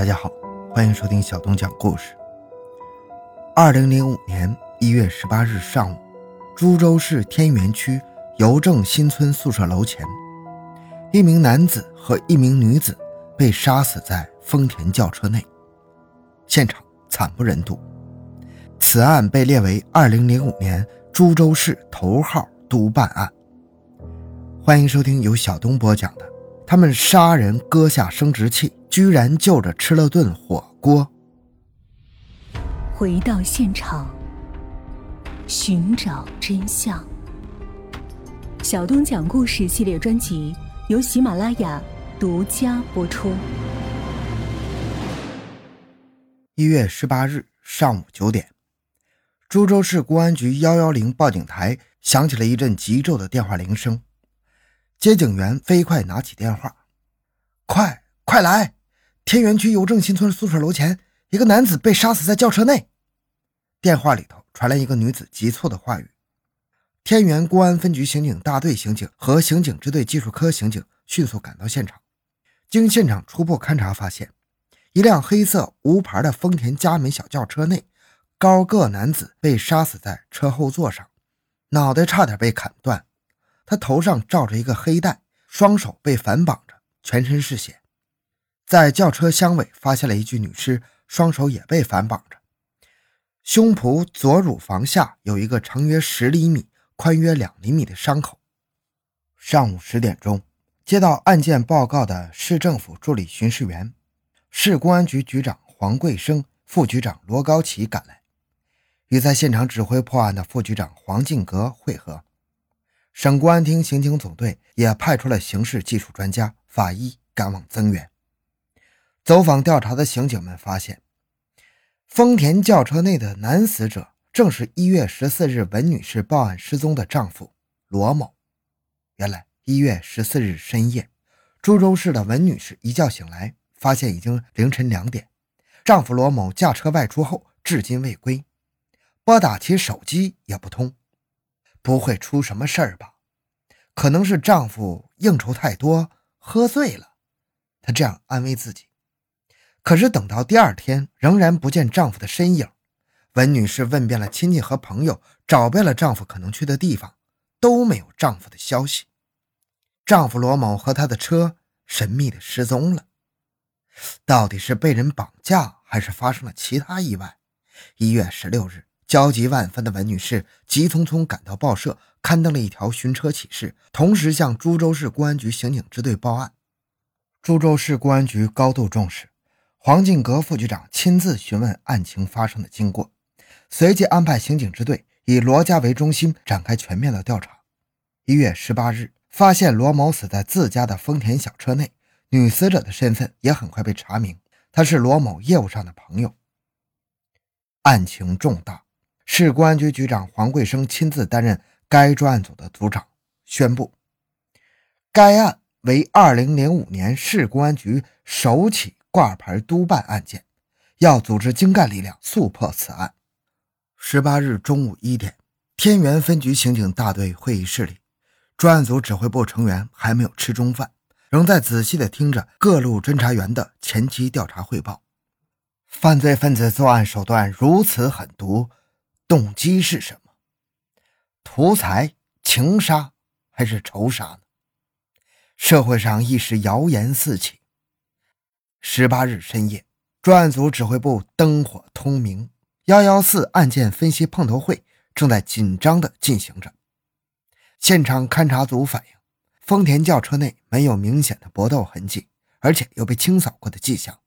大家好，欢迎收听小东讲故事。二零零五年一月十八日上午，株洲市天元区邮政新村宿舍楼前，一名男子和一名女子被杀死在丰田轿车内，现场惨不忍睹。此案被列为二零零五年株洲市头号督办案。欢迎收听由小东播讲的。他们杀人割下生殖器，居然就着吃了顿火锅。回到现场，寻找真相。小东讲故事系列专辑由喜马拉雅独家播出。一月十八日上午九点，株洲市公安局幺幺零报警台响起了一阵急骤的电话铃声。接警员飞快拿起电话：“快快来！天元区邮政新村宿舍楼前，一个男子被杀死在轿车内。”电话里头传来一个女子急促的话语。天元公安分局刑警大队刑警和刑警支队技术科刑警迅速赶到现场，经现场初步勘查发现，一辆黑色无牌的丰田佳美小轿车内，高个男子被杀死在车后座上，脑袋差点被砍断。他头上罩着一个黑袋，双手被反绑着，全身是血。在轿车厢尾发现了一具女尸，双手也被反绑着，胸脯左乳房下有一个长约十厘米、宽约两厘米的伤口。上午十点钟，接到案件报告的市政府助理巡视员、市公安局局长黄贵生、副局长罗高奇赶来，与在现场指挥破案的副局长黄进格会合。省公安厅刑警总队也派出了刑事技术专家、法医赶往增援。走访调查的刑警们发现，丰田轿车内的男死者正是一月十四日文女士报案失踪的丈夫罗某。原来，一月十四日深夜，株洲市的文女士一觉醒来，发现已经凌晨两点，丈夫罗某驾车外出后至今未归，拨打其手机也不通。不会出什么事儿吧？可能是丈夫应酬太多，喝醉了。她这样安慰自己。可是等到第二天，仍然不见丈夫的身影。文女士问遍了亲戚和朋友，找遍了丈夫可能去的地方，都没有丈夫的消息。丈夫罗某和他的车神秘的失踪了。到底是被人绑架，还是发生了其他意外？一月十六日。焦急万分的文女士急匆匆赶到报社，刊登了一条寻车启事，同时向株洲市公安局刑警支队报案。株洲市公安局高度重视，黄进革副局长亲自询问案情发生的经过，随即安排刑警支队以罗家为中心展开全面的调查。一月十八日，发现罗某死在自家的丰田小车内，女死者的身份也很快被查明，她是罗某业务上的朋友。案情重大。市公安局局长黄贵生亲自担任该专案组的组长，宣布该案为2005年市公安局首起挂牌督办案件，要组织精干力量速破此案。十八日中午一点，天元分局刑警大队会议室里，专案组指挥部成员还没有吃中饭，仍在仔细地听着各路侦查员的前期调查汇报。犯罪分子作案手段如此狠毒。动机是什么？图财、情杀还是仇杀呢？社会上一时谣言四起。十八日深夜，专案组指挥部灯火通明，幺幺四案件分析碰头会正在紧张地进行着。现场勘查组反映，丰田轿车内没有明显的搏斗痕迹，而且有被清扫过的迹象，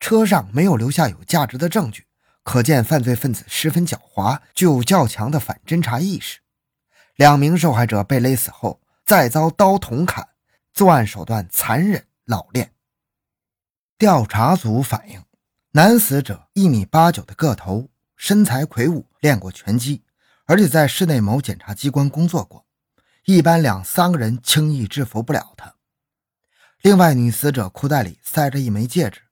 车上没有留下有价值的证据。可见犯罪分子十分狡猾，具有较强的反侦查意识。两名受害者被勒死后，再遭刀捅砍，作案手段残忍老练。调查组反映，男死者一米八九的个头，身材魁梧，练过拳击，而且在市内某检察机关工作过，一般两三个人轻易制服不了他。另外，女死者裤袋里塞着一枚戒指，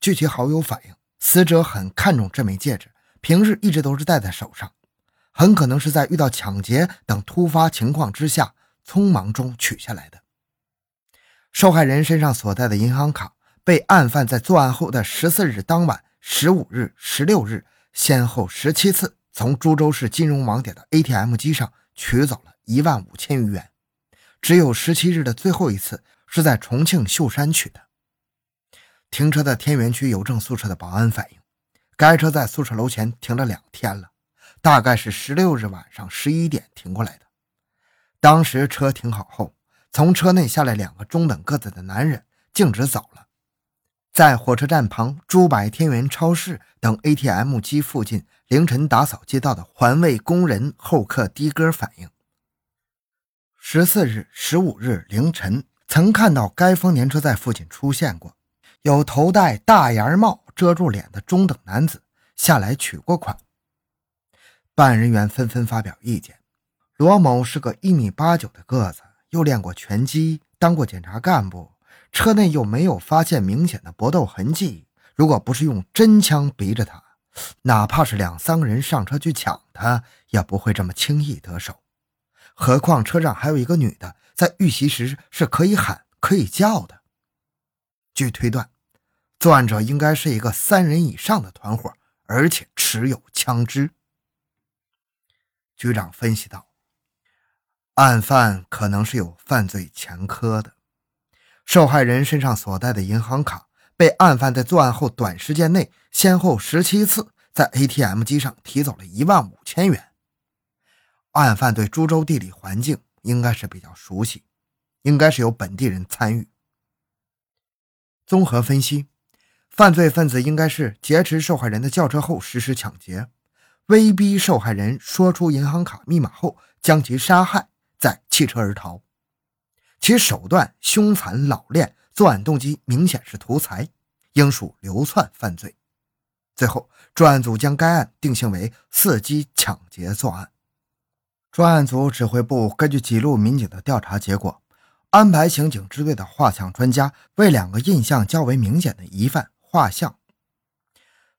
据其好友反映。死者很看重这枚戒指，平日一直都是戴在手上，很可能是在遇到抢劫等突发情况之下匆忙中取下来的。受害人身上所带的银行卡被案犯在作案后的十四日当晚、十五日、十六日，先后十七次从株洲市金融网点的 ATM 机上取走了一万五千余元，只有十七日的最后一次是在重庆秀山取的。停车的天元区邮政宿舍的保安反映，该车在宿舍楼前停了两天了，大概是十六日晚上十一点停过来的。当时车停好后，从车内下来两个中等个子的男人，径直走了。在火车站旁珠百天元超市等 ATM 机附近凌晨打扫街道的环卫工人候客的哥反映，十四日、十五日凌晨曾看到该丰年车在附近出现过。有头戴大檐帽遮住脸的中等男子下来取过款，办案人员纷纷发表意见。罗某是个一米八九的个子，又练过拳击，当过检察干部，车内又没有发现明显的搏斗痕迹。如果不是用真枪逼着他，哪怕是两三个人上车去抢他，也不会这么轻易得手。何况车上还有一个女的，在遇袭时是可以喊可以叫的。据推断，作案者应该是一个三人以上的团伙，而且持有枪支。局长分析道：“案犯可能是有犯罪前科的，受害人身上所带的银行卡被案犯在作案后短时间内先后十七次在 ATM 机上提走了一万五千元。案犯对株洲地理环境应该是比较熟悉，应该是有本地人参与。”综合分析，犯罪分子应该是劫持受害人的轿车后实施抢劫，威逼受害人说出银行卡密码后将其杀害，再弃车而逃。其手段凶残老练，作案动机明显是图财，应属流窜犯罪。最后，专案组将该案定性为伺机抢劫作案。专案组指挥部根据几路民警的调查结果。安排刑警支队的画像专家为两个印象较为明显的疑犯画像。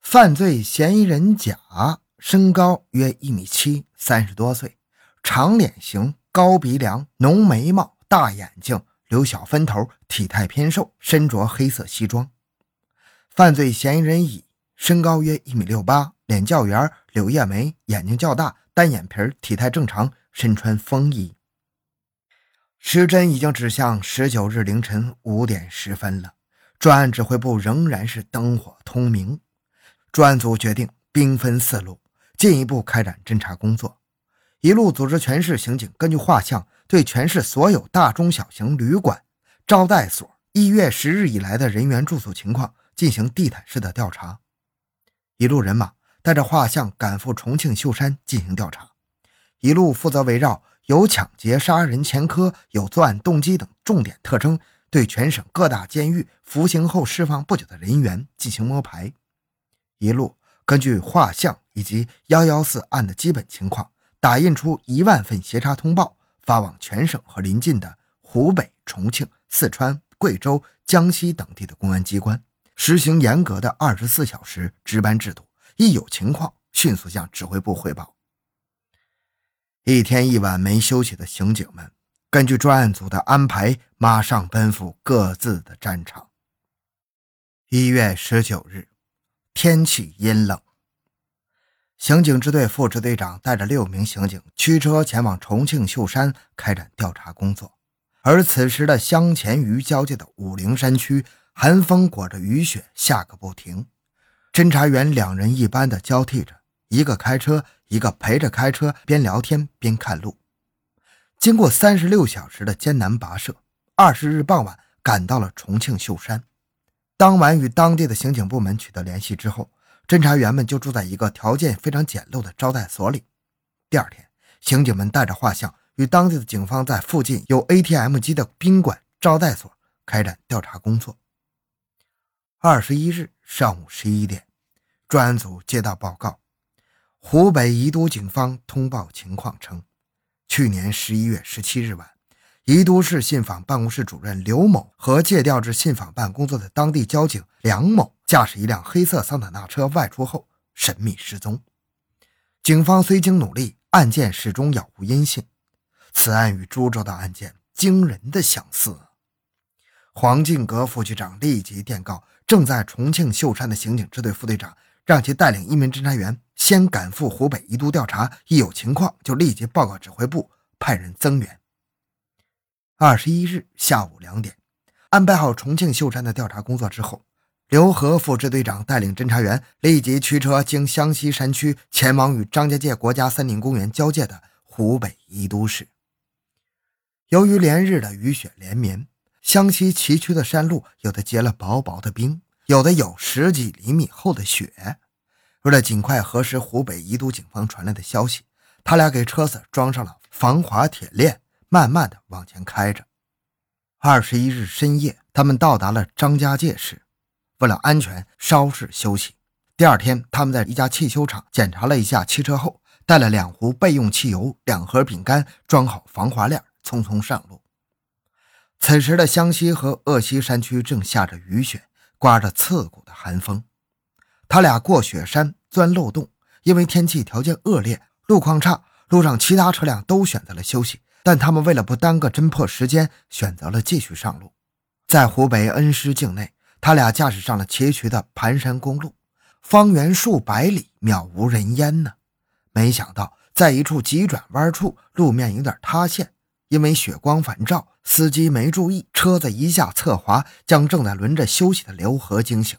犯罪嫌疑人甲，身高约一米七，三十多岁，长脸型，高鼻梁，浓眉毛，大眼睛，留小分头，体态偏瘦，身着黑色西装。犯罪嫌疑人乙，身高约一米六八，脸较圆，柳叶眉，眼睛较大，单眼皮，体态正常，身穿风衣。时针已经指向十九日凌晨五点十分了，专案指挥部仍然是灯火通明。专案组决定兵分四路，进一步开展侦查工作。一路组织全市刑警根据画像，对全市所有大中小型旅馆、招待所一月十日以来的人员住宿情况进行地毯式的调查。一路人马带着画像赶赴重庆秀山进行调查，一路负责围绕。有抢劫、杀人前科、有作案动机等重点特征，对全省各大监狱服刑后释放不久的人员进行摸排。一路根据画像以及幺幺四案的基本情况，打印出一万份协查通报，发往全省和邻近的湖北、重庆、四川、贵州、江西等地的公安机关，实行严格的二十四小时值班制度，一有情况迅速向指挥部汇报。一天一晚没休息的刑警们，根据专案组的安排，马上奔赴各自的战场。一月十九日，天气阴冷，刑警支队副支队长带着六名刑警驱车前往重庆秀山开展调查工作。而此时的湘黔渝交界的武陵山区，寒风裹着雨雪下个不停，侦查员两人一班的交替着。一个开车，一个陪着开车，边聊天边看路。经过三十六小时的艰难跋涉，二十日傍晚赶到了重庆秀山。当晚与当地的刑警部门取得联系之后，侦查员们就住在一个条件非常简陋的招待所里。第二天，刑警们带着画像与当地的警方在附近有 ATM 机的宾馆招待所开展调查工作。二十一日上午十一点，专案组接到报告。湖北宜都警方通报情况称，去年十一月十七日晚，宜都市信访办公室主任刘某和借调至信访办工作的当地交警梁某驾驶一辆黑色桑塔纳车外出后神秘失踪。警方虽经努力，案件始终杳无音信。此案与株洲的案件惊人的相似。黄敬阁副局长立即电告正在重庆秀山的刑警支队副队长，让其带领一名侦查员先赶赴湖北宜都调查，一有情况就立即报告指挥部，派人增援。二十一日下午两点，安排好重庆秀山的调查工作之后，刘和副支队长带领侦查员立即驱车经湘西山区前往与张家界国家森林公园交界的湖北宜都市。由于连日的雨雪连绵。湘西崎岖的山路，有的结了薄薄的冰，有的有十几厘米厚的雪。为了尽快核实湖北宜都警方传来的消息，他俩给车子装上了防滑铁链，慢慢的往前开着。二十一日深夜，他们到达了张家界市。为了安全，稍事休息。第二天，他们在一家汽修厂检查了一下汽车后，带了两壶备用汽油、两盒饼干，装好防滑链，匆匆上路。此时的湘西和鄂西山区正下着雨雪，刮着刺骨的寒风。他俩过雪山、钻漏洞，因为天气条件恶劣，路况差，路上其他车辆都选择了休息，但他们为了不耽搁侦破时间，选择了继续上路。在湖北恩施境内，他俩驾驶上了崎岖的盘山公路，方圆数百里渺无人烟呢。没想到，在一处急转弯处，路面有点塌陷，因为雪光反照。司机没注意，车子一下侧滑，将正在轮着休息的刘和惊醒。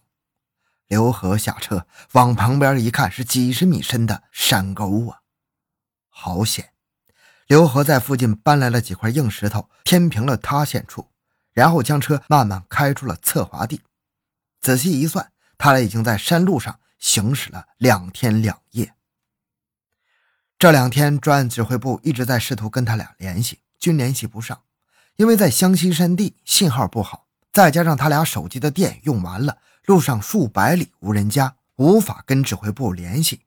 刘和下车，往旁边一看，是几十米深的山沟啊！好险！刘和在附近搬来了几块硬石头，填平了塌陷处，然后将车慢慢开出了侧滑地。仔细一算，他俩已经在山路上行驶了两天两夜。这两天，专案指挥部一直在试图跟他俩联系，均联系不上。因为在湘西山地信号不好，再加上他俩手机的电用完了，路上数百里无人家，无法跟指挥部联系。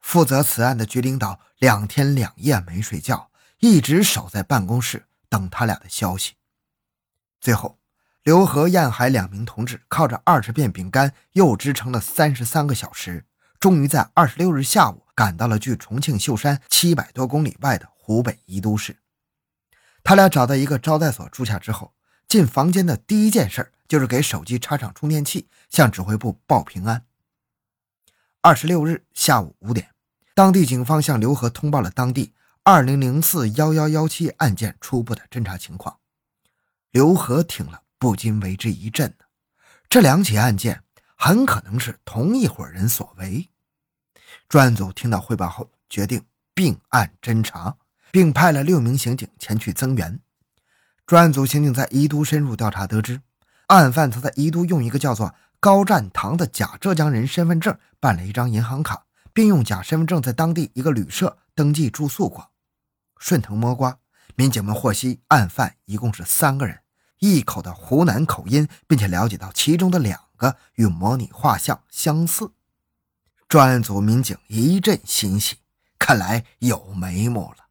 负责此案的局领导两天两夜没睡觉，一直守在办公室等他俩的消息。最后，刘和、燕海两名同志靠着二十片饼干，又支撑了三十三个小时，终于在二十六日下午赶到了距重庆秀山七百多公里外的湖北宜都市。他俩找到一个招待所住下之后，进房间的第一件事就是给手机插上充电器，向指挥部报平安。二十六日下午五点，当地警方向刘和通报了当地二零零四幺幺幺七案件初步的侦查情况。刘和听了不禁为之一震，这两起案件很可能是同一伙人所为。专案组听到汇报后，决定并案侦查。并派了六名刑警前去增援。专案组刑警在宜都深入调查，得知案犯曾在宜都用一个叫做高占堂的假浙江人身份证办了一张银行卡，并用假身份证在当地一个旅社登记住宿过。顺藤摸瓜，民警们获悉案犯一共是三个人，一口的湖南口音，并且了解到其中的两个与模拟画像相似。专案组民警一阵欣喜，看来有眉目了。